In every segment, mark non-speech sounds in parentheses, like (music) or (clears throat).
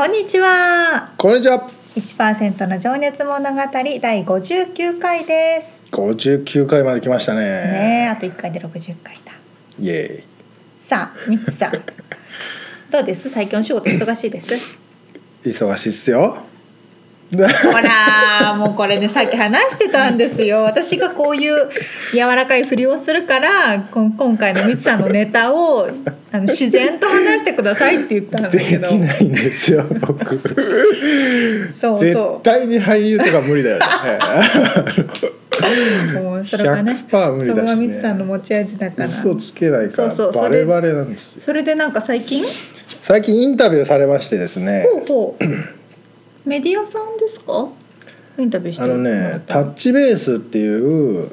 こんにちはこんにちは。1%の情熱物語第59回です五十九回まで来ましたね。ねえあと1回で60回だイエさあみつさん (laughs) どうです？最近お仕事忙しいです？忙しいっすよ。(laughs) ほらもうこれねさっき話してたんですよ (laughs) 私がこういう柔らかいふりをするからこん今回のみつさんのネタをあの (laughs) 自然と話してくださいって言ったんだでけどきないんですよ。僕。絶そうそ対に俳優とか無理だよね。うもうそれがね100%無理だしね。がみつさんの持ち味だから嘘つけないからそうそうバレバレなんですよ。それでなんか最近？最近インタビューされましてですね。ほうほうメディアさんですか？インタビューして。あのね、タッチベースっていう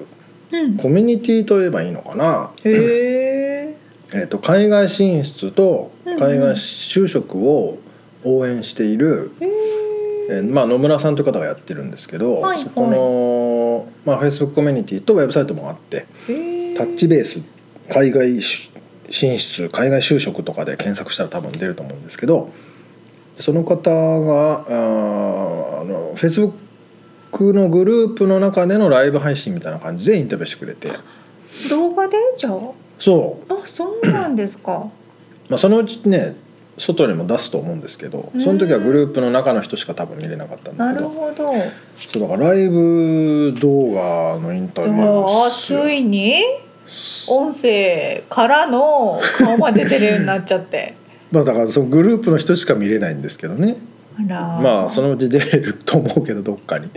うん。コミュニティといえばいいのかな。へええっと海外進出とうんうん。海外就職を応援している。へええーまあ、野村さんという方がやってるんですけど、はいそこの、まあ、Facebook コミュニティとウェブサイトもあってタッチベース海外し進出海外就職とかで検索したら多分出ると思うんですけどその方があーあの Facebook のグループの中でのライブ配信みたいな感じでインタビューしてくれて。動画でじゃあ？そう、あそうなんですか。まあ、そのうちね外にも出すと思うんですけどその時はグループの中の人しか多分見れなかったんだなるけどほど。そうだからライブ動画のインタビュー。ついに？音声からの顔まで出るようになっちゃってまあだからそのグループの人しか見れないんですけどね。まあそのうち出れると思うけどどっかに。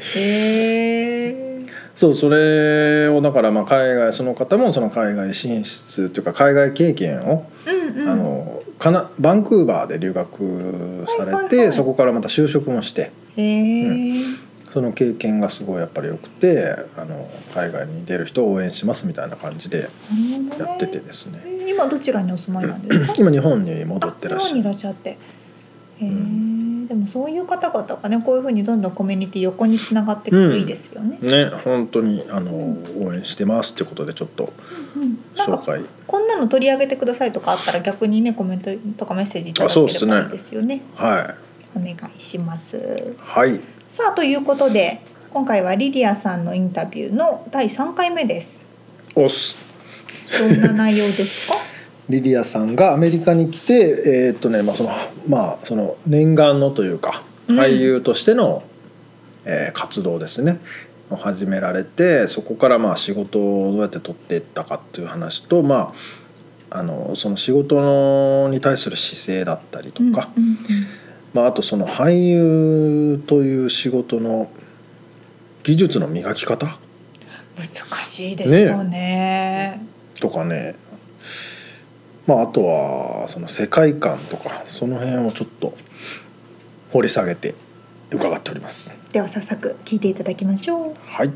そうそれをだからまあ海外その方もその海外進出というか海外経験を、うんうん。あのかなバンクーバーで留学されて、はいはいはい。そこからまた就職もして。へえその経験がすごいやっぱり良くてあの海外に出る人を応援しますみたいな感じでやっててですね。えー今どちらにお住まいなんですか？(clears throat) 今日本に戻ってらっあ日本にいしゃるらっしゃって。へえ、うでもそういう方々がねこういうふうにどんどんコミュニティ横につながっていくといいですよね、ね本当にあの応援してますってことでちょっとうんなん。か紹介。こんなの取り上げてくださいとかあったら逆にねコメントとかメッセージいただければいいですよね。はいお願いします。はいさあということで今回はリリアさんのインタビューの第3回目です。おっす。どんな内容ですか？(laughs) リリアさんがアメリカに来てえーっとねまあそのまあその念願のというかうん。俳優としての、えー活動ですね。を始められてそこからまあ仕事をどうやって取っていったかっていう話とまああのその仕事のに対する姿勢だったりとか、うんうんまあ、あとその俳優という仕事の技術の磨き方？難しいですよね。とかね。まああとはその世界観とかその辺をちょっと掘り下げて伺っております。では早速聞いていただきましょう。はい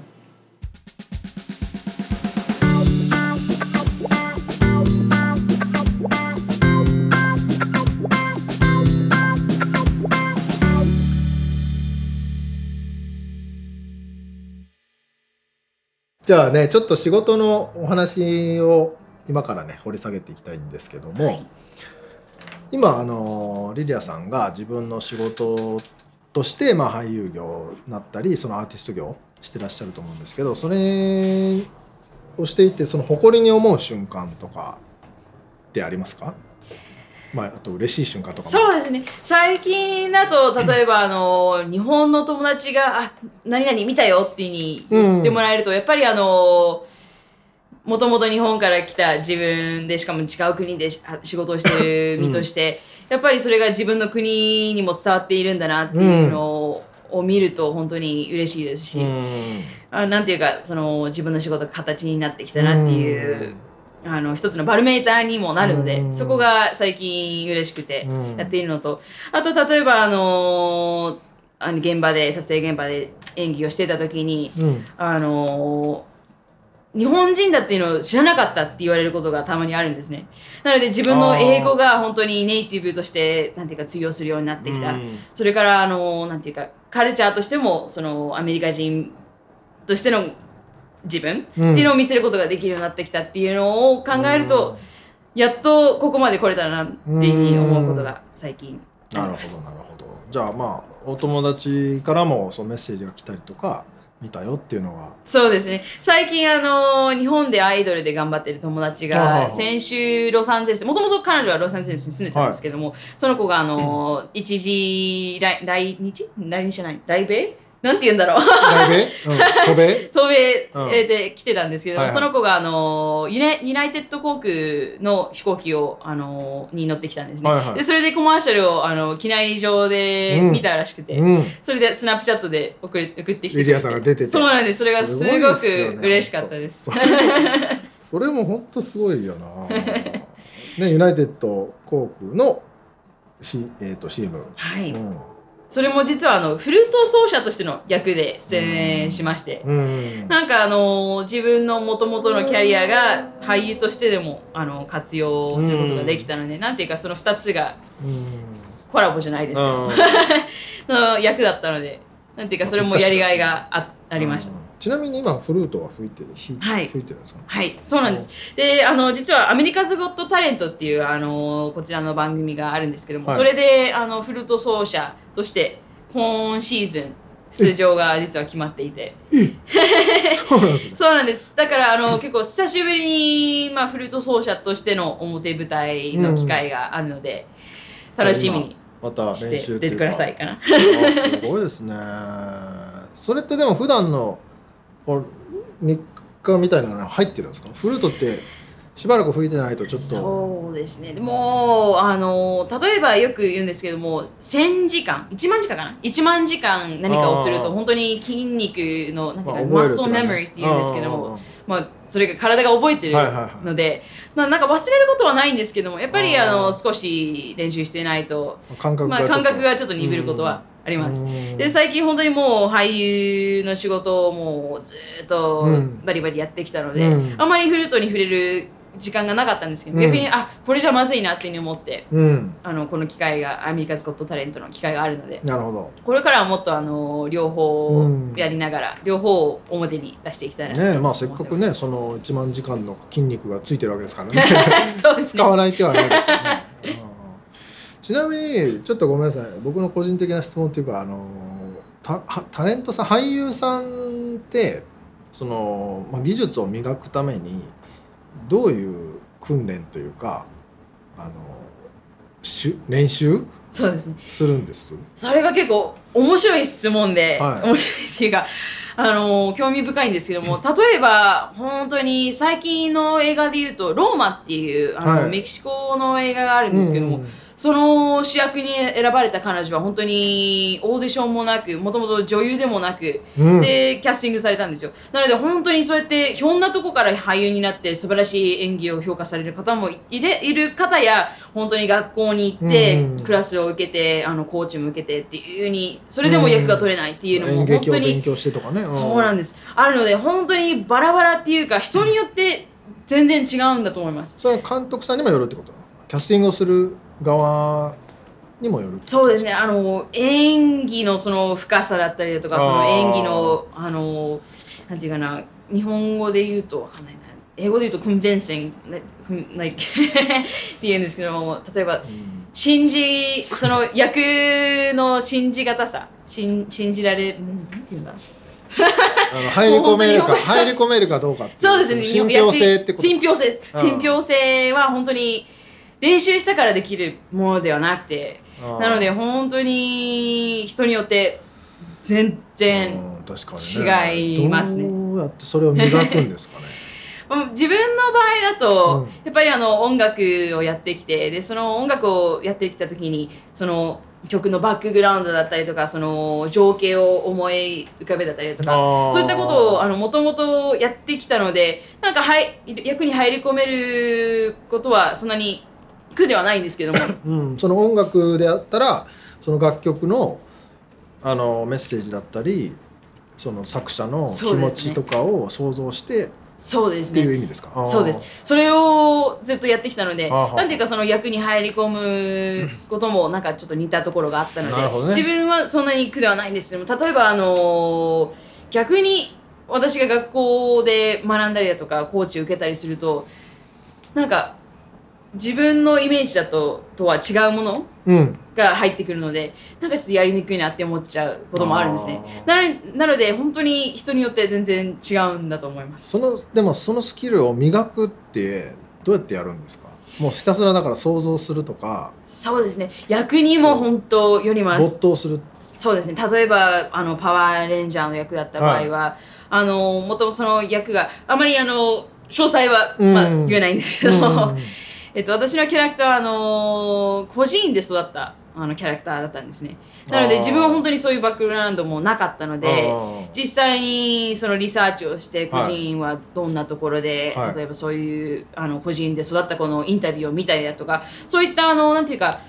じゃあねちょっと仕事のお話を今からね掘り下げていきたいんですけども、はい。今あのリリアさんが自分の仕事として、まあ、俳優業になったりそのアーティスト業をしてらっしゃると思うんですけどそれをしていてその誇りに思う瞬間とかってありますか？まあ、あと嬉しい瞬間とかも。そうですね。最近だと例えばあの日本の友達が「あ何々見たよ」っていうふうに言ってもらえると、やっぱりあのもともと日本から来た自分でしかも違う国でし仕事をしてる身として、やっぱりそれが自分の国にも伝わっているんだなっていうのを,、見ると本当に嬉しいですし、うん。あなんていうかその自分の仕事が形になってきたなっていう、あの一つのバロメーターにもなるので、うん。そこが最近嬉しくてうん。やっているのと、あと例えばあのあの現場で撮影現場で演技をしてた時に、うん。あの日本人だっていうのを知らなかったって言われることがたまにあるんですね。なので自分の英語が本当にネイティブとしてなんていうか通用するようになってきた。うん。それからあのなんていうかカルチャーとしてもそのアメリカ人としての自分ってうんいうのを見せることができるようになってきたっていうのを考えると、やっとここまで来れたなっていうふうに思うことが最近。あなるほ。どなるほど。じゃあまあお友達からもそうメッセージが来たりとか見たよっていうのは？そうですね。最近あの日本でアイドルで頑張ってる友達が先週ロサンゼルスもともと彼女はロサンゼルスに住んでたんですけども、その子があの、一時来来日？来日じゃない？来米？なんて言うんだろう。来米うん。渡米 (laughs) で来てたんですけども、はいはい。その子があのユナユナイテッド航空の飛行機をあのに乗ってきたんですね、はいはい。でそれでコマーシャルをあの機内上でうん。見たらしくて、うん。それでスナップチャットで送り送ってきてくれて。リリアさんが出てて。そうなんです。それがすごくね嬉しかったです。(laughs) それも本当すごいよな。(laughs) ねユナイテッド航空の、C えー、と CM、はい、うんそれも実はあのフルート奏者としての役で出演しまして、うん。なんかあの自分のもともとのキャリアが俳優としてでもあの活用することができたので、なんていうかその2つがうん。コラボじゃないですけど、うん。(laughs) の役だったのでなんていうかそれもやりがいがあありました。うんちなみに今フルートは吹いてる？はい。吹いてるんですか？はい、そうなんです。で、あの実はアメリカズゴットタレントっていうあのこちらの番組があるんですけども、はい。それであのフルート奏者として今シーズン出場が実は決まっていて、そうなんですね。(laughs) そうなんです。だからあの結構久しぶりにまあフルート奏者としての表舞台の機会があるので、楽しみにまた練習出てくださいかな。あすごいですね。それってでも普段のこう日課みたいなの入ってるんですか？フルートってしばらく吹いてないとちょっと。そうですね。でもあの例えばよく言うんですけども1000時間1万時間かな？1万時間何かをすると本当に筋肉のなんていうか、まあマッスル覚えるって感じメモリーって言うんですけどあもー。まあ、それが体が覚えてるはいはいはい。なんか忘れることはないんですけどもやっぱりあの少し練習してないと、感覚がまあ、感覚がちょっと鈍ることはあります。うん。で最近本当にもう俳優の仕事をもうずーっとうん。バリバリやってきたので、うん。あまりフルートに触れる時間がなかったんですけど、うん。逆にあこれじゃまずいなっていうふうに思ってうん。あのこの機会がアメリカズ・ゴット・タレントの機会があるのでなるほど。これからはもっとあの両方うんやりながら、両方を表に出していきたいなとねまあせっかくねその1万時間の筋肉がついてるわけですからね。(laughs) そうですね。使わない手はないですよね、うんちなみにちょっとごめんなさい。僕の個人的な質問っていうかあのタはタレントさん俳優さんってその、まあ、技術を磨くためにどういう訓練というかあのし練習？そうですね。するんです？それが結構面白い質問で、はい。面白いっていうかあの興味深いんですけども例えば本当に最近の映画で言うと「ローマ」っていうあの、はい。メキシコの映画があるんですけども、うんその主役に選ばれた彼女は本当にオーディションもなくもともと女優でもなく、うん。でキャスティングされたんですよ。なので本当にそうやってひょんなとこから俳優になって素晴らしい演技を評価される方もいれいる方や本当に学校に行って、うんクラスを受けてあのコーチも受けてっていうふうにそれでも役が取れないっていうのも演本当に劇を勉強してとかね、ん。そうなんです。あるので本当にバラバラっていうか人によって全然違うんだと思います。それは監督さんにもよるってこと？キャスティングをする側にもよるそうですね。あの演技のその深さだったりだとかその演技のあのなんていうかな日本語で言うとわかんないな。英語で言うと convincing like (laughs) って言うんですけども例えば信じその役の信じがたさ信信じられるんなんていうんだ？あの入り込めるか入り込めるかどうかっていうそうですね。信憑性ってこと。信憑性。うん。信憑性は本当に練習したからできるものではなくてなので本当に人によって全然違いますね。どうやってそれを磨くんですかね？(laughs) わ自分の場合だと、うん。やっぱりあの音楽をやってきてでその音楽をやってきた時にその曲のバックグラウンドだったりとかその情景を思い浮かべだったりとかそういったことをあのもともとやってきたのでなんかはい役に入り込めることはそんなに苦ではないんですけども。うん、その音楽であったらその楽曲のあのメッセージだったりその作者の気持ちとかを想像してそうですっていうね意味ですか、そうです。それをずっとやってきたのでなんていうかその役に入り込むこともなんかちょっと似たところがあったので、ね。自分はそんなに苦ではないんですけども例えばあの逆に私が学校で学んだりだとかコーチを受けたりするとなんか自分のイメージだととは違うものうん。が入ってくるのでなんかちょっとやりにくいなって思っちゃうこともあるんですね。ななので本当に人によって全然違うんだと思います。そのでもそのスキルを磨くってどうやってやるんですか？もうひたすらだから想像するとか。そうですね。役にも本当よります。没頭する。そうですね。例えばあのパワーレンジャーの役だった場合は、あのもともとその役があまりあの詳細は、まあ、うん言えないんですけど、うんえっと、私のキャラクターはあの個人で育ったあのキャラクターだったんですね。なので自分は本当にそういうバックグラウンドもなかったので実際にそのリサーチをして個人はどんなところで、はい。例えばそういうあの個人で育った子のインタビューを見たりだとかそういったあのなんていうか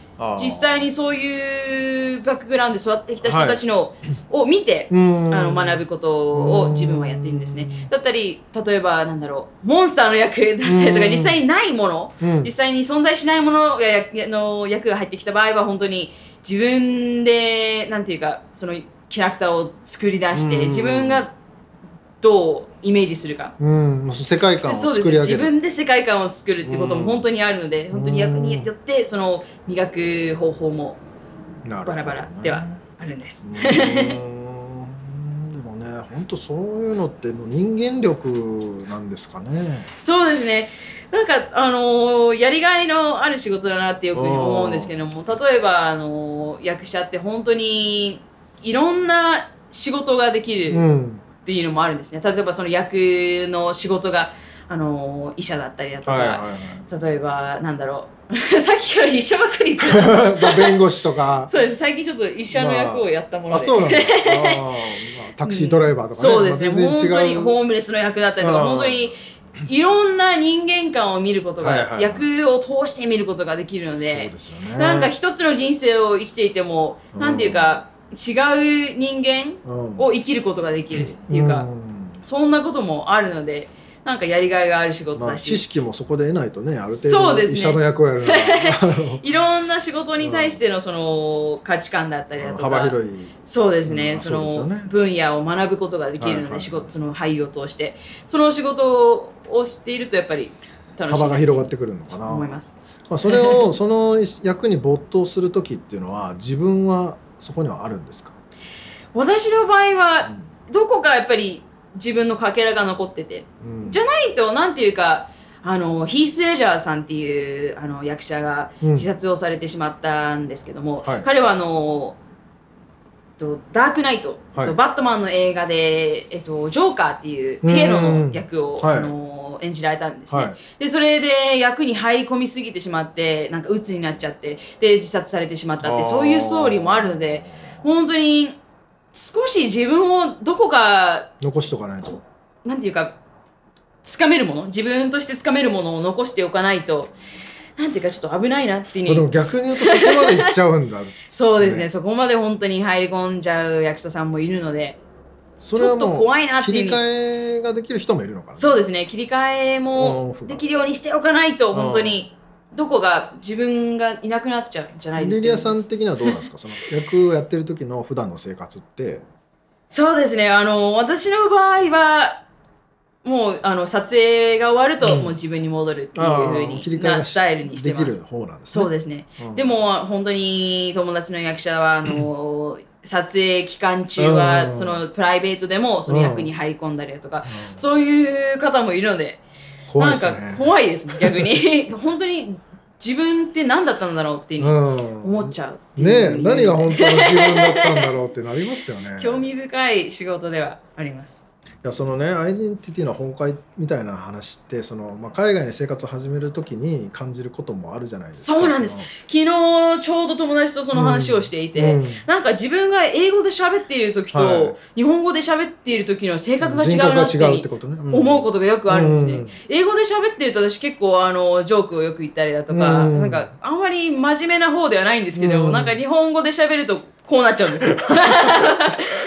実際にそういうバックグラウンドで育ってきた人たちの、を見て、うん。あの学ぶことを自分はやっているんですね。だったり例えばなんだろうモンスターの役だったりとかうん。実際にないもの、うん。実際に存在しないものがやの役が入ってきた場合は本当に自分でなんていうかそのキャラクターを作り出して、うん。自分がどうイメージするか。うん世界観をそうですね。自作り上げる。分で世界観を作るってこともうん本当にあるので、本当に役によってその磨く方法もバラバラではあるんです。でもね本当そういうのってもう人間力なんですかね。そうですね。なんか、あのーやりがいのある仕事だなってよく思うんですけども、例えば、あのー役者って本当にいろんな仕事ができるうんっていうのもあるんですね。例えばその役の仕事が、あのー医者だったりだとか、はいはいはい。例えば、なんだろう。(laughs) さっきから医者ばっかり言ってる。(laughs) 弁護士とか。(laughs) そうです。最近ちょっと医者の役をやったもので。あそうなんだ。あー、まあ、タクシードライバーとかね、そうですね、まあ本当に全然違う。ホームレスの役だったりとか、うん本当にいろんな人間観を見ることが、はいはいはい。役を通して見ることができるので、ね。なんか一つの人生を生きていても、うん。なんていうか、違う人間うん。を生きることができるっていうか、ん。そんなこともあるので、なんかやりがいがある仕事まあ、だし、知識もそこで得ないとねある程度そうですね。医者の役をやるのは。あ (laughs) のいろんな仕事に対してのその価値観だったりだとか、幅広い。そうですね、うん。そのね。分野を学ぶことができるので、はいはい仕事その俳優を通して、その仕事をしているとやっぱり楽しい。幅が広がってくるのかとな思います。まあ、それをその役に没頭する時っていうのは自分はそこにはあるんですか、私の場合はどこかやっぱり自分のかけらが残ってて、うん。じゃないとなんていうか。あのヒース・レジャーさんっていうあの役者がうん。自殺をされてしまったんですけども、はい。彼はあのとダークナイト、はい。とバットマンの映画で、えっと、ジョーカーっていうピエロの役を、はい。あの演じられたんですね、はい。でそれで役に入り込みすぎてしまってなんか鬱になっちゃってで自殺されてしまったってそういうストーリーもあるので本当に少し自分をどこか残しとかないと。なんていうかつかめるもの自分としてつかめるものを残しておかないとなんていうかちょっと危ないなっていう。でも逆に言うとそこまでいっちゃうんだ。(laughs) そうですね。そこまで本当に入り込んじゃう役者さんもいるのでそれはちょっと怖いなっていう。切り替えができる人もいるのかな。そうですね。切り替えもできるようにしておかないと本当にどこが自分がいなくなっちゃうんじゃないですか、リリアさん的にはどうなんですか？(laughs) その役をやってる時の普段の生活って。そうですね。あの私の場合はもうあの撮影が終わると、うん。もう自分に戻るっていうあふうになスタイルにしてまできるす方なんですね。そうですね、うんでも本当に友達の役者はあの (laughs) 撮影期間中は、うん。そのプライベートでもその役に入り込んだりだとか、そういう方もいるので怖いですね。なんか怖いですね逆に。(laughs) 本当に自分って何だったんだろうって思っちゃううねえふうに。何が本当の自分だったんだろうってなりますよね。(laughs) 興味深い仕事ではありますやそのねアイデンティティの崩壊みたいな話ってその、まあ、海外に生活を始める時に感じることもあるじゃないですか。そうなんです。昨日ちょうど友達とその話をしていて、うん。なんか自分が英語で喋っている時と、はい。日本語で喋っている時の性格が違うなって思うことがよくあるんですね、うん。英語で喋ってると私結構あのジョークをよく言ったりだとか、うん。なんかあんまり真面目な方ではないんですけど、うんなんか日本語で喋るとこうなっちゃうんですよ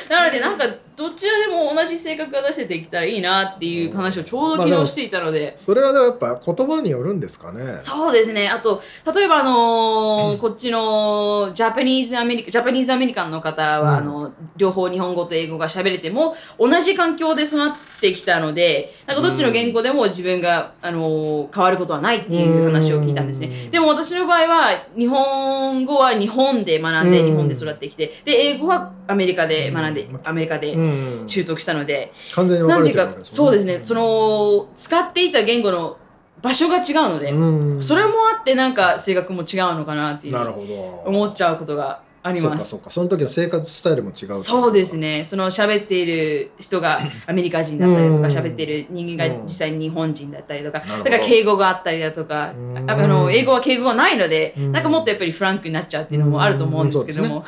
なのでなんかどちらでも同じ性格が出せていけたらいいなっていう話をちょうど昨日していたので、それはでもやっぱ言葉によるんですかね。そうですね。あと、例えば、あのーこっちのジャパニーズアメリカ、ジャパニーズアメリカンの方は、うん。あの、両方日本語と英語が喋れても、同じ環境で育ってきたので、なんかどっちの言語でも自分が、あのー変わることはないっていう話を聞いたんですね。うん。でも私の場合は、日本語は日本で学んで、うん。日本で育ってきて、で、英語はアメリカで学んで、アメリカでうん習得したので、完全に分かかれてるわけ、ですそうですね、その、使っていた言語の場所が違うので、うん。それもあってなんか性格も違うのかなっていう。なるほど。思っちゃうことがあります。そうかその時の生活スタイルも違うそうですね。その喋っている人が (laughs) アメリカ人だったりとか、うん。喋っている人間がうん。実際に日本人だったりとか、だから敬語があったりだとか、うん。ああの英語は敬語がないので、うん。なんかもっとやっぱりフランクになっちゃうっていうのもあると思うんですけども。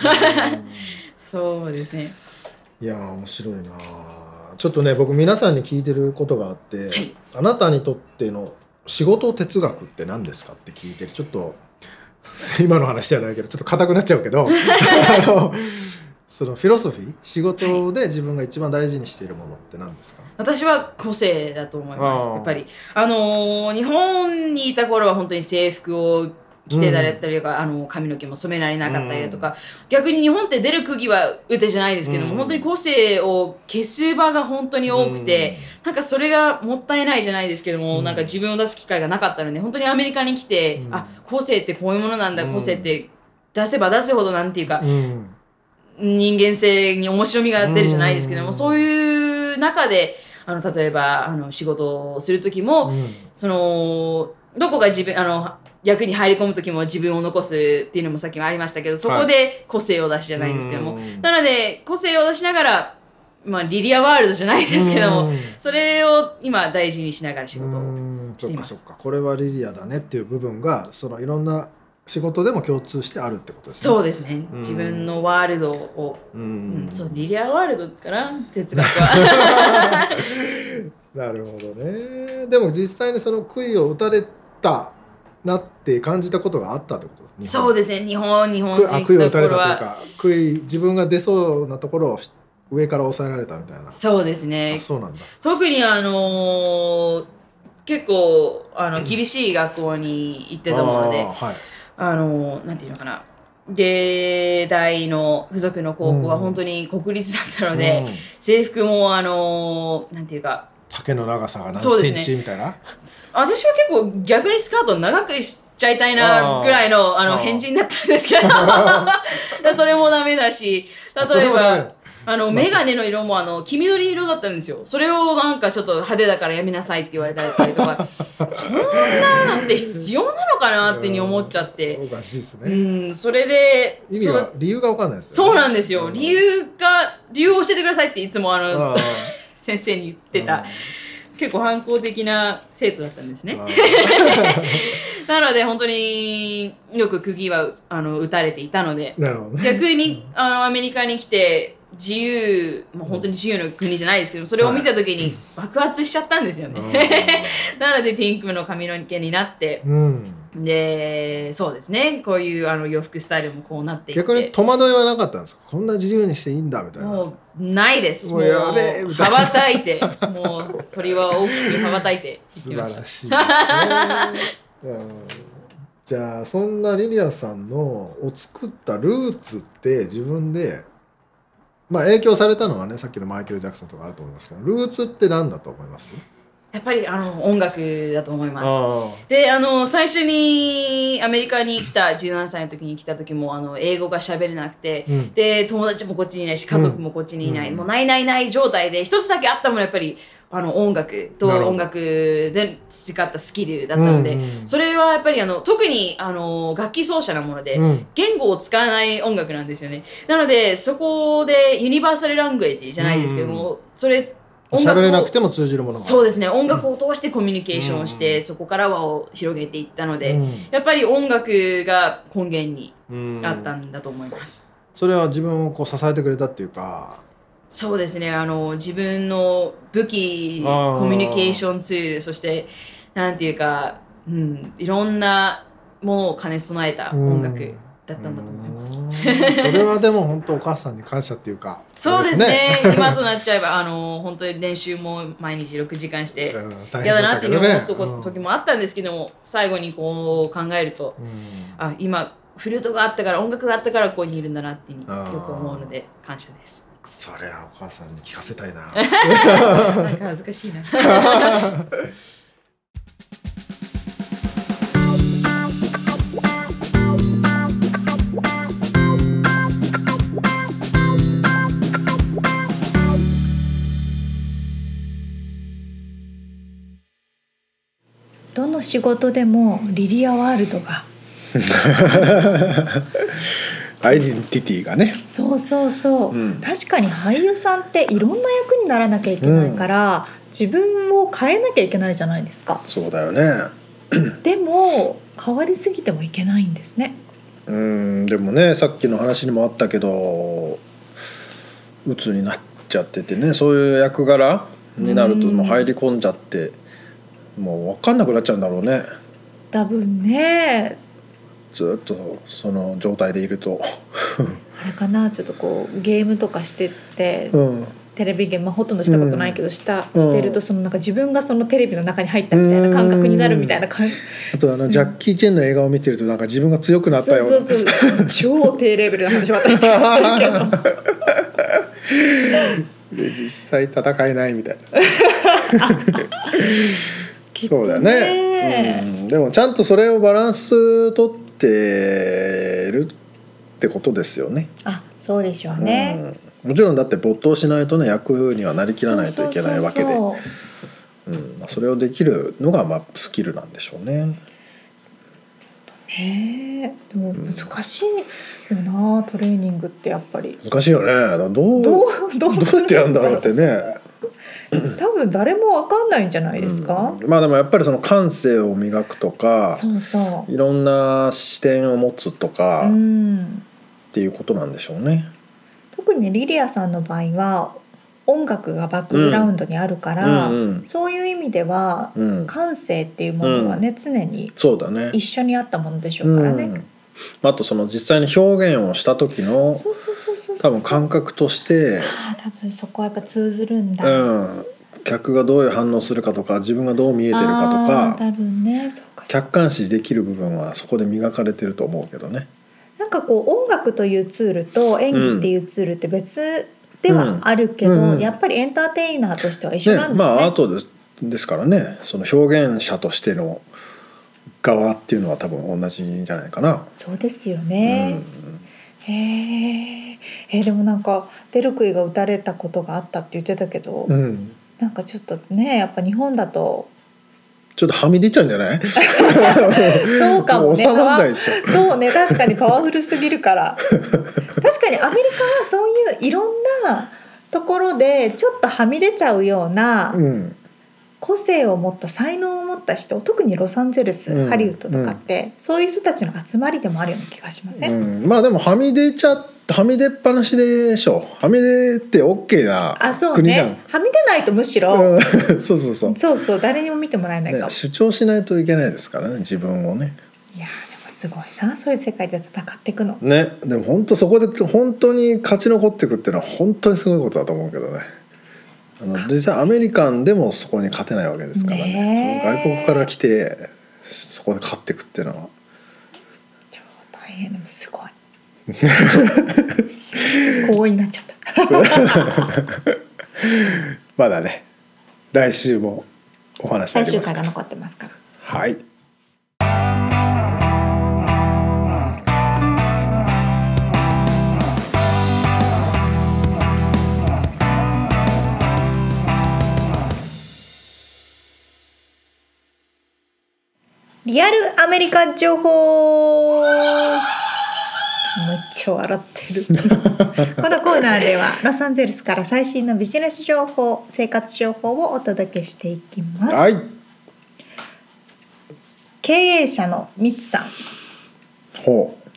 そうですね。(laughs) いやー面白いなー。ちょっとね僕皆さんに聞いてることがあって、はい。あなたにとっての仕事哲学って何ですかって聞いてる。ちょっと (laughs) 今の話じゃないけどちょっと硬くなっちゃうけど (laughs) あのそのフィロソフィー仕事で自分が一番大事にしているものって何ですか、私は個性だと思います。やっぱり。あのー日本にいた頃は本当に制服を着てたりだったりとか、あの髪の毛も染められなかったりだとか、逆に日本って出る釘は打てじゃないですけども、うん。本当に個性を消す場が本当に多くて、なんかそれがもったいないじゃないですけども、うん。なんか自分を出す機会がなかったので本当にアメリカに来て、うん。あ個性ってこういうものなんだ、うん。個性って出せば出すほどなんていうか、うん。人間性に面白みが出るじゃないですけども、うん。そういう中であの例えばあの仕事をする時も、うん。そのどこが自分あの役に入り込む時も自分を残すっていうのもさっきもありましたけどそこで個性を出しじゃないですけども、うん。なので個性を出しながら、まあ、リリアワールドじゃないですけども、うん。それを今大事にしながら仕事を、しています。かそっか。これはリリアだねっていう部分がそのいろんな仕事でも共通してあるってことですね。そうですね、うん。自分のワールドを、ううんん。そうリリアワールドかな哲学は。(laughs) なるほどね。でも実際にその杭を打たれたなって感じたことがあったってことですね。そうですね日本日本くあ杭を打たれたというはか杭自分が出そうなところを上から抑えられたみたいな。そうですねあそうなんだ。特にあのー結構あの厳しい学校に行ってたもので、あーはい。あのーなんていうのかな芸大の付属の高校はうん本当に国立だったので、うん制服もあのーなんていうか丈の長さが何センチみたいな？私は結構逆にスカートを長くしちゃいたいなぐらいのあのあー。変人だったんですけど。(laughs) それもダメだし。そ例えばあの眼鏡の色もあの黄緑色だったんですよ。それをなんかちょっと派手だからやめなさいって言われたりとか。(laughs) そんなのって必要なのかなってに思っちゃって。(laughs) おかしいですうね。んそれで意味そのが理由がわかんないですよね。そうなんですよ。うん理由が理由を教えてくださいっていつもあの先生に言ってた。結構反抗的な生徒だったんですね。(laughs) なので本当によく釘はあの打たれていたので。ね。逆にあのアメリカに来て自由もう本当に自由の国じゃないですけどそれを見た時に爆発しちゃったんですよね、(laughs) なのでピンクの髪の毛になって。うん。でそうですね。こういうあの洋服スタイルもこうなっていって。逆に戸惑いはなかったんですか？こんな自由にしていいんだみたいな。もうないです。もうやれみたいな。羽ばたいて。もう鳥は大きく羽ばたいてい素きました。晴らしいね。う (laughs) んじゃあそんなリリアさんのを作ったルーツって自分でまあ影響されたのはねさっきのマイケル・ジャクソンとかあると思いますけどルーツって何だと思います？やっぱりあの音楽だと思います。あであの最初にアメリカに来た17歳の時に来た時もあの英語が喋れなくて、うん。で友達もこっちにいないし家族もこっちにいない、うん。もうないないない状態で一つだけあったものはやっぱりあの音楽と音楽で培ったスキルだったので、うん。うんそれはやっぱりあの特にあの楽器奏者なもので、うん。言語を使わない音楽なんですよね。なのでそこでユニバーサルラングエージじゃないですけども、それ音楽を喋れなくても通じるものが。そうですね。音楽を通してコミュニケーションをして、そこから輪を広げていったので、うん。やっぱり音楽が根源にうん。あったんだと思います。それは自分をこう支えてくれたっていうか。そうですね。あの自分の武器コミュニケーションツールそしてなんていうか、うん、いろんなものを兼ね備えた音楽だったんだと思います。うん。それはでも本当お母さんに感謝っていうかそうですね。今となっちゃえばあの本当に練習も毎日6時間して嫌だなって思った時もあったんですけども最後にこう考えるとうん。あ今フルートがあったから音楽があったからここにいるんだなってよく思うので感謝です。それはお母さんに聞かせたいな。なんか恥ずかしいな。(laughs) の仕事でもリリアワールドが。(laughs) アイデンティティがね。そうそうそう、うん。確かに俳優さんっていろんな役にならなきゃいけないから、自分を変えなきゃいけないじゃないですか。そうだよね。(clears throat) でも変わりすぎてもいけないんですね。うん。でもねさっきの話にもあったけど鬱になっちゃっててねそういう役柄になるとうんもう入り込んじゃってもう分かんなくなっちゃうんだろうね。多分ね。ずっとその状態でいると。(laughs) あれかなちょっとこうゲームとかしてって、うん。テレビゲーム、まあ、ほとんどしたことないけど、したうん。してるとそのなんか自分がそのテレビの中に入ったみたいな感覚になるみたいな感じあとあのジャッキー・チェンの映画を見てるとなんか自分が強くなったそうような。そうそう超低レベルな話私してるけど。(laughs) で実際戦えないみたいな (laughs) そうだよね、うん、でもちゃんとそれをバランス取ってるってことですよね。あそうでしょうね、うん、もちろんだって没頭しないとね役にはなりきらないといけないわけで。それをできるのがまあスキルなんでしょうね。ねえ。でも難しいよなトレーニングってやっぱり。難しいよね。どうどうどうやってやるんだろうってね。多分誰もわかんないんじゃないですか、うん。まあでもやっぱりその感性を磨くとかそうそいろんな視点を持つとうかっうん。ていうことなんでしょうね。特にリリアさんの場合は音楽がバックグラウンドにあるから、うんうんそういう意味ではうん、感性っていうものはね、常にそうだね。一緒にあったものでしょうからね、うん。あとその実際に表現をした時の多分感覚として、ああ多分そこはやっぱ通ずるんだ、うん、客がどういう反応するかとか自分がどう見えてるかとかね客観視できる部分はそこで磨かれてると思うけどね。なんかこう音楽というツールと演技っていうツールって別ではあるけど、うんうんやっぱりエンターテイナーとしては一緒ねなんですね。まあアートですですからねその表現者としての側っていうのは多分同じんじゃないかな。そうですようね。んへえ。えでもなんかデルクイが撃たれたことがあったって言ってたけど、うんなんかちょっとねやっぱ日本だとちょっとはみ出ちゃうんじゃない？(laughs) そうかもね。収まんないでしょ。(laughs) そうね確かにパワフルすぎるから確かにアメリカはそういういろんなところでちょっとはみ出ちゃうようなうん個性を持った才能った人特にロサンゼルス、うん。ハリウッドとかって、そういう人たちの集まりでもあるような気がしません、うん、まあでもはみ出ちゃはみ出っぱなしでしょ。はみ出て OK なあそう国じゃん。ね。はみ出ないとむしろ、うん。(laughs) そうそうそう、そうそう誰にも見てもらえないかね、も、主張しないといけないですからね自分をね。いやーでもすごいなそういう世界で戦っていくの。ねでも本当そこで本当に勝ち残っていくっていうのは本当にすごいことだと思うけどねあの実際アメリカンでもそこに勝てないわけですからね。ね外国から来てそこで勝っていくっていうのは。超大変。でもすごい。(laughs) 光栄になっちゃった。(laughs) まだね来週もお話あ最終回がりますから残ってますから。はいリアルアメリカ情報。めっちゃ笑ってる。(laughs) このコーナーではロサンゼルスから最新のビジネス情報生活情報をお届けしていきます、はい。経営者のミツさん。ほう。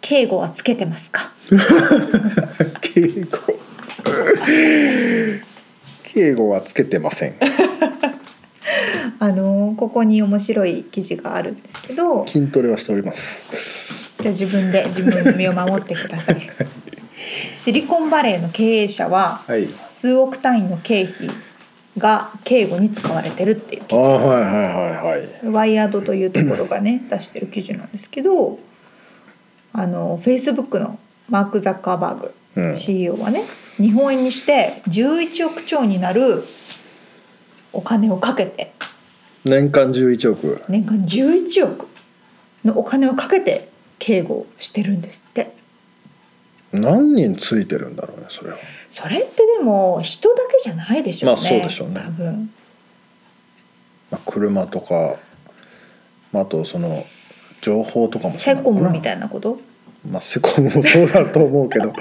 敬語はつけてますか？(laughs) 敬語。(laughs) 敬語はつけてませんあのここに面白い記事があるんですけど。筋トレはしております。じゃあ自分で自分の身を守ってください。シリコンバレーの経営者ははい。数億単位の経費が警護に使われてるっていう記事。はいはいはいはい。ワイヤードというところがね (clears throat) 出してる記事なんですけどあのフェイスブックのマーク・ザッカーバーグうん。CEO はね日本円にして11億超になるお金をかけて年間11億。年間11億のお金をかけて警護をしてるんですって。何人ついてるんだろうねそれは。それってでも人だけじゃないでしょうねまあそうでしょうね。多分。まあ、車とか、まあ、あとその情報とかもそうセコムみたいなこと？まあ、セコムもそうだと思うけど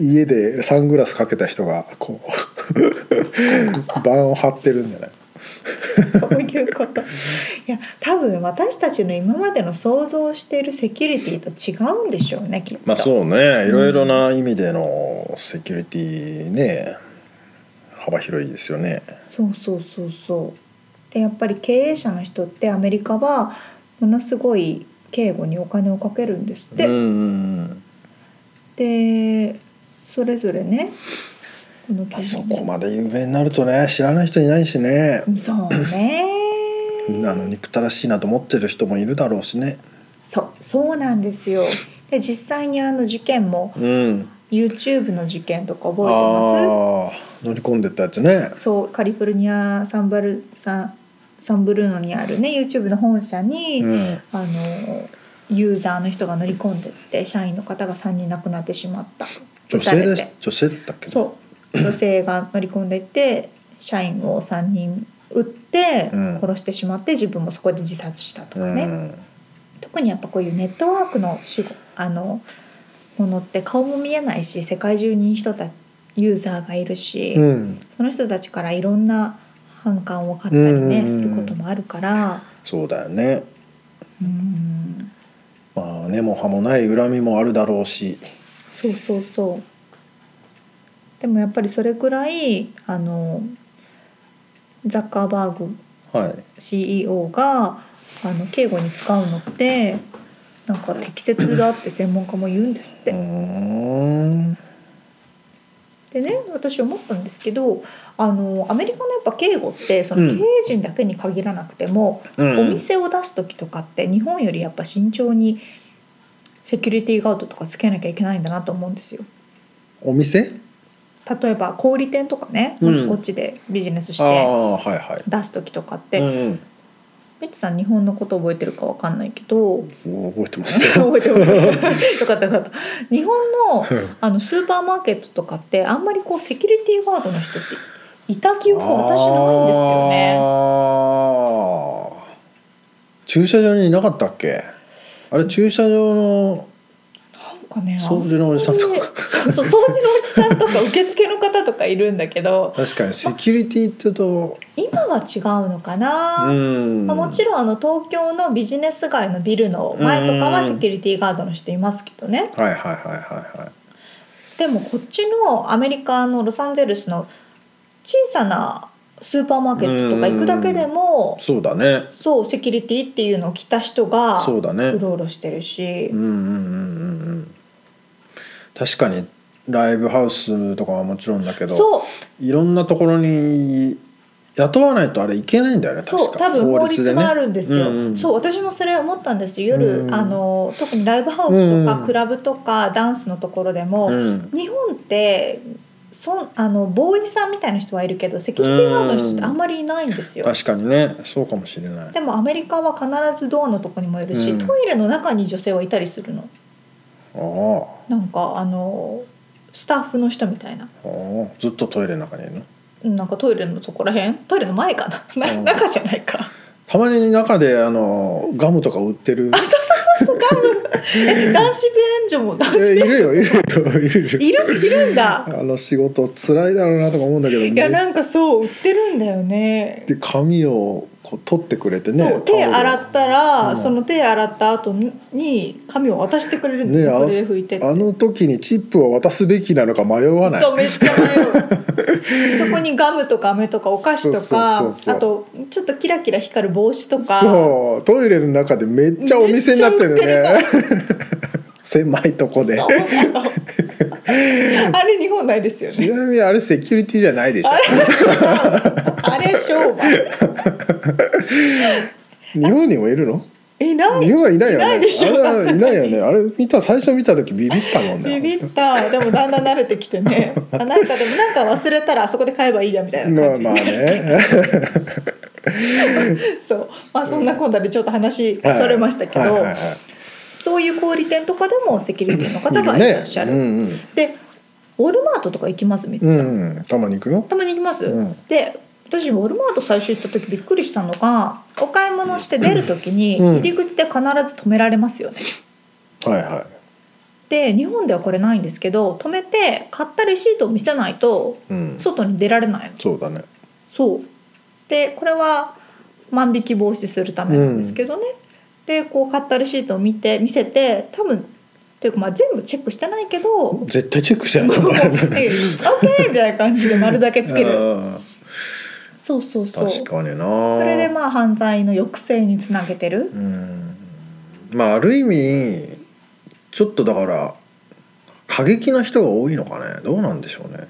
い (laughs) 家でサングラスかけた人がこう (laughs) 盤を張ってるんじゃない？そういうこと。いや、多分私たちの今までの想像しているセキュリティと違うんでしょうね、きっと。まあそうねいろいろな意味でのセキュリティね幅広いですよねそうそうそうそう。で、やっぱり経営者の人ってアメリカはものすごい警護にお金をかけるんですって。うんうんで、それぞれね、このそこまで有名になるとね知らない人いないしね。そうね。あの憎たらしいなと思ってる人もいるだろうしね。そう、そうなんですよ。で、実際にあの事件もうん。YouTube の事件とか覚えてます？乗り込んでったやつね。そうカリフォルニアサンバルサンサンブルーノにあるね YouTube の本社に、うん。あのユーザーの人が乗り込んでって社員の方が3人亡くなってしまった。女性で女性だったっけ？そう女性が乗り込んでいって社員を3人撃ってうん。殺してしまって自分もそこで自殺したとかね、うん。特にやっぱこういうネットワークの仕事あのものって顔も見えないし世界中に人たユーザーがいるし、うん。その人たちからいろんな反感を買ったりうんうん。することもあるから。そうだよね。うん。まあ根も葉もない恨みもあるだろうし。そうそうそうでもやっぱりそれぐらいあのザッカーバーグはい。CEO があの警護に使うのってなんか適切だって専門家も言うんですって。でね私思ったんですけどあのアメリカのやっぱ警護ってそのうん。経営陣だけに限らなくても、うん。お店を出す時とかって日本よりやっぱ慎重にセキュリティガードとかつけなきゃいけないんだなと思うんですよ。お店？例えば小売店とかねうん。もしこっちでビジネスしああてはいはい。出す時とかって、うんミツさん日本のこと覚えてるかわかんないけどうん覚えてますよ。(laughs) 覚えてます (laughs) よかったよかった。日本のあのスーパーマーケットとかってあんまりこうセキュリティガードの人っていた記憶が私ないんですよね。あー。駐車場にいなかったっけ？あれ駐車場のかね掃除のおじさんとか。そうそう掃除のおじさんとか受付の方とかいるんだけど。確かにセキュリティってと。今は違うのかな、もちろんあの東京のビジネス街のビルの前とかはセキュリティガードの人いますけどね。はいはいはいはいはい。でもこっちのアメリカのロサンゼルスの小さなスーパーマーケットとか行くだけでもそうだね。そうセキュリティっていうのを着た人がそうだね。うろうろしてるし。うんうんうんうんうん確かにライブハウスとかはもちろんだけどそう。いろんなところに雇わないとあれいけないんだよね確か。そう多分法律があるんですよ、うんうんそう私もそれ思ったんです。よ夜、うん。あの特にライブハウスとか、うん。クラブとかダンスのところでも、うん。日本ってそんあのボーイさんみたいな人はいるけどセキュリティガードの人ってあんまりいないんですよ、確かにね。そうかもしれない。でもアメリカは必ずドアのとこにもいるし、うん。トイレの中に女性はいたりするの。あなんかあのスタッフの人みたいな。ずっとトイレの中にいるの？うんなんかトイレのとこらへん？トイレの前かな？なうん。(laughs) 中じゃないか。たまに中であのガムとか売ってる。あそうそうそうえ男子便所も男子えいるよいるよいるいるいるいるんだ。あの仕事辛いだろうなとか思うんだけどいやなんかそう売ってるんだよね。で髪をこう取ってくれてね手洗っったらうん。その手洗った後に髪を渡してくれるんですねよ、こあれで拭いてあの時にチップを渡すべきなのか迷わない。そうめっちゃ迷う。(laughs) そこにガムとか飴とかお菓子とかあとちょっとキラキラ光る帽子とか。そうトイレの中でめっちゃお店になってるね狭いとこで。(laughs) あれ日本ないですよちねなみにあれセキュリティじゃないでしょ。あれ商売。(laughs) 日本にもいるの？えない。日本はいないよね。あれはいないよね。あれ見た最初見た時ビビったもんね。ビビった。でもだんだん慣れてきてね。あなんかでもなんか忘れたらあそこで買えばいいじゃんみたいな感じ。まあまあね。(laughs) そう。まあそんなこんなでちょっと話それましたけど、はいはいはいそういう小売店とかでもセキュリティの方がいらっしゃる。いるねでウォルマートとか行きますみつさん、うん。うん、うん、たまに行くよ。たまに行きます、うん。で私ウォルマート最初行った時びっくりしたのがお買い物して出る時にうん。入り口で必ず止められますよね。はいはで日本ではこれないんですけど止めて買ったレシートを見せないとい、うん、外に出られないの。そうだね。そう。でこれは万引き防止するためなんですけどね、でこう買ったレシートを見て見せて多分というかまあ全部チェックしてないけど絶対チェックしてない。と思うオッケーみたいな感じで丸だけつける。あそうそうーそう。確かにな。それでまあ犯罪の抑制につなげてる。うん。まあある意味ちょっとだから過激な人が多いのかね。どうなんでしょうね。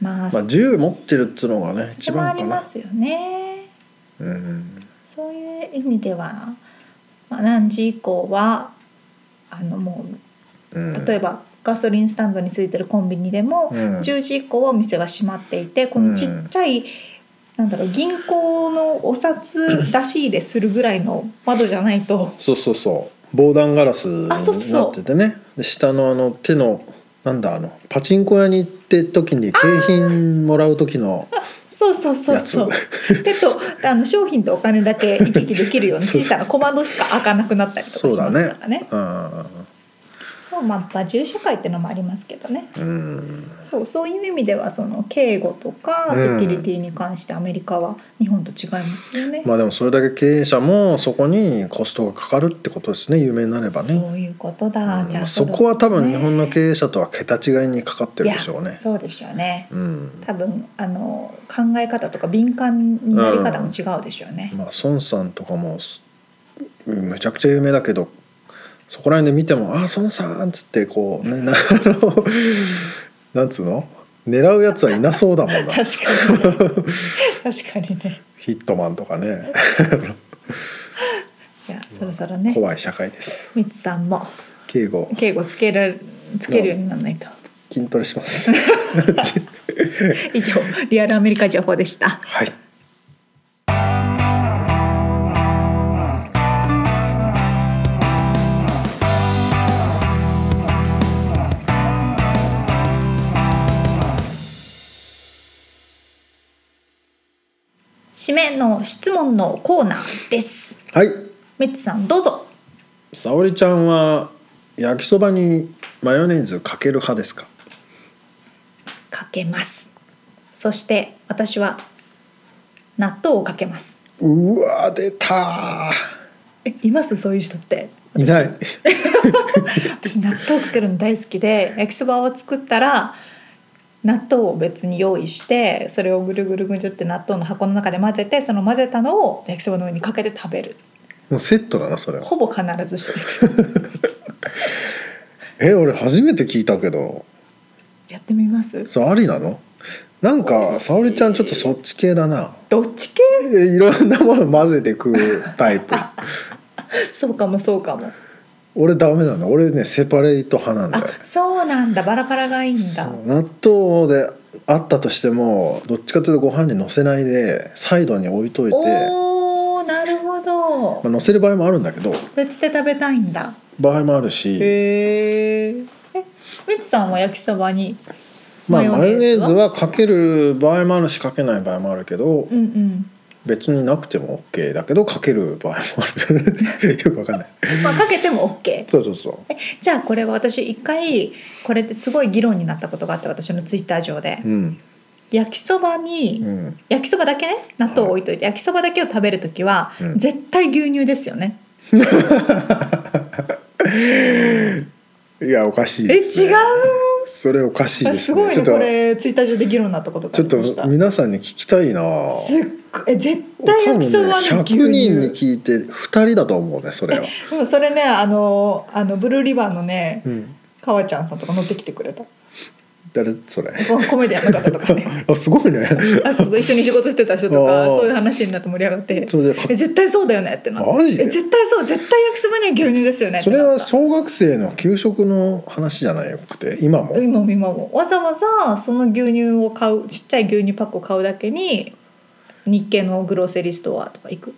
まあ、まあ銃持ってるっつうのがね一番かな。りますよね。うん。そういう意味では、まあ、何時以降はあのもうん。う例えばガソリンスタンドについてるコンビニでも、うん。10時以降はお店は閉まっていてこのちっちゃい、なんだろう銀行のお札出し入れするぐらいの窓じゃないと。そうそうそう。防弾ガラスになあそうそうっててねで下のあの手のなんだあのパチンコ屋に行って時に景品もらう時のそうそうそうそう。手とあの商品とお金だけ行き来できるように小さな小窓しか開かなくなったりとかしますからね。うんそうまあ馬獣社会っていうのもありますけどねうんそうそういう意味ではその警護とかセうんキュリティに関してアメリカは日本と違いますよね。まあでもそれだけ経営者もそこにコストがかかるってことですね有名になればねそういうことだ。じゃあうんそこは多分日本の営経営者とは桁違いにかかってるでしょうね。そうでしょうね。うん、多分あの考え方とか敏感になり方も違うでしょうね。まあ孫さんとかもすめちゃくちゃ有名だけどそこら辺で見ても「あ孫さん」っつってこうねな (laughs) あのなんつうの？狙うやつはいなそうだもんな。(laughs) 確かに、ね、確かにね。ヒットマンとかね。じゃあそろそろね、怖い社会です。みつさんも。敬語。敬語つけるつけるようにならないと。筋トレします。(laughs) 以上リアルアメリカ情報でした。はい締めの質問のコーナーです。はいみつさんどうぞ。沙織ちゃんは焼きそばにマヨネーズかける派ですか？かけます。そして私は納豆をかけます。うわ出たえいます？そういう人って？いない (laughs) 私納豆かけるの大好きで焼きそばを作ったら納豆を別に用意してそれをぐるぐるぐるって納豆の箱の中で混ぜてその混ぜたのを焼きそばの上にかけて食べる。もうセットだなそれは。ほぼ必ずして。る (laughs) え俺初めて聞いたけど。やってみます？そうありなの？なんか沙織ちゃんちょっとそっち系だな。どっち系？えいろんなもの混ぜて食うタイプ。(laughs) そうかもそうかも俺ダメなの俺ねセパレート派なんだよ。あそうなんだ。バラバラがいいんだ。そう。納豆であったとしてもどっちかというとご飯にのせないでサイドに置いといて、おーなるほど。まあ、のせる場合もあるんだけど。別で食べたいんだ。場合もあるし。へー。えみつさんは焼きそばにまあマヨネーズは？はかける場合もあるしかけない場合もあるけど。うんうん別になくても OK だけどかける場合もある。よくわかんない。まあかけても OK そうそうそう。えじゃあこれは私一回これってすごい議論になったことがあって私のツイッター上で。うん。焼きそばに、うん。焼きそばだけね？納豆を置いといて、焼きそばだけを食べる時は、うん。絶対牛乳ですよね。(laughs) いやおかしいえです、ね、違う？それおかしいです、あすごいね。これツイッター上で議論になったことがちょっと皆さんに聞きたいな。すっごい。え絶対焼きそばの牛多分ね100乳人に聞いて2人だと思うねそれは、でもそれねあのあのブルーリバーのねうん、かわちゃんさんとか乗ってきてくれた誰それ。ココメディアンの方とかね。(laughs) あすごいね。あそうそう一緒に仕事してた人とかそういう話になって盛り上がって。それでかえ絶対そうだよねってなマジで？え絶対そう絶対焼きそばには牛乳ですよねそれは小学生の給食の話じゃないくて今も？今も今も。わざわざその牛乳を買うちっちゃい牛乳パックを買うだけに日系のグローセリーストアとか行く。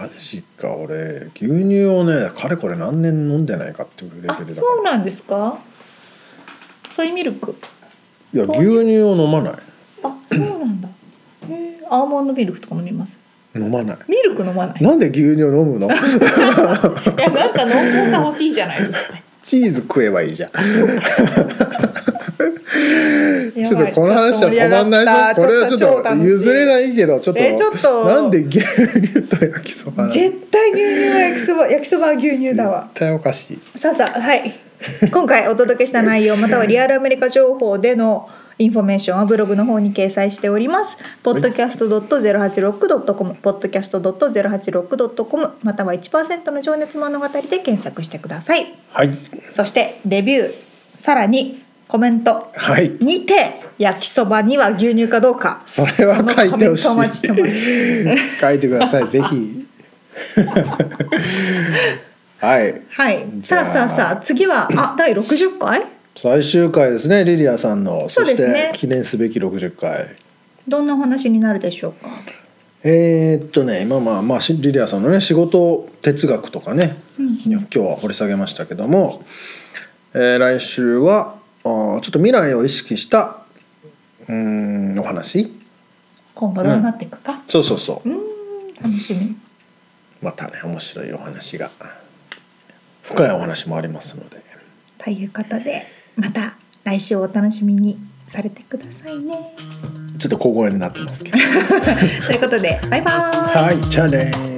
マジか俺牛乳をねかれこれ何年飲んでないかっていうレベルだあから。そうなんですか？ソイミルクいや牛乳を飲まない。あそうなんだ。へえ。アーモンドミルクとか飲みます？飲まない。ミルク飲まない。なんで牛乳を飲むの？(laughs) いやなんか濃厚さ欲しいじゃないですかチーズ食えばいいじゃん。ちょっとこの話は止まんないぞ。これはちょっと譲れいないけどちょっとえちょっと。なんで牛乳と焼きそば絶絶対牛乳は焼きそば焼きそばは牛乳だわ。対おかしい。さあさあはい今回お届けした内容またはリアルアメリカ情報でのインフォメーションはブログの方に掲載しております。podcast.086.com podcast.086.com または1%の情熱物語で検索してください。はい。そしてレビューさらにコメントはい。にて焼きそばには牛乳かどうか。それは書いてほしい。(laughs) 書いてくださいぜひ (laughs) はい。はい。さあさあさあ次はあ第60回？最終回ですねリリアさんの。そうですね。記念すべき60回。どんなお話になるでしょうか？えーっとね今まあまあしリリアさんのね仕事哲学とかね、うん。うん今日は掘り下げましたけども、えー来週はあーちょっと未来を意識したうーんお話。今後どうなっていくか、そうそうそう。うーん。楽しみ。またね面白いお話が深いお話もありますので。ということでまた来週お楽しみにされてくださいね。ちょっと小声になってますけど。(laughs) ということでバイバーイ。はいじゃあね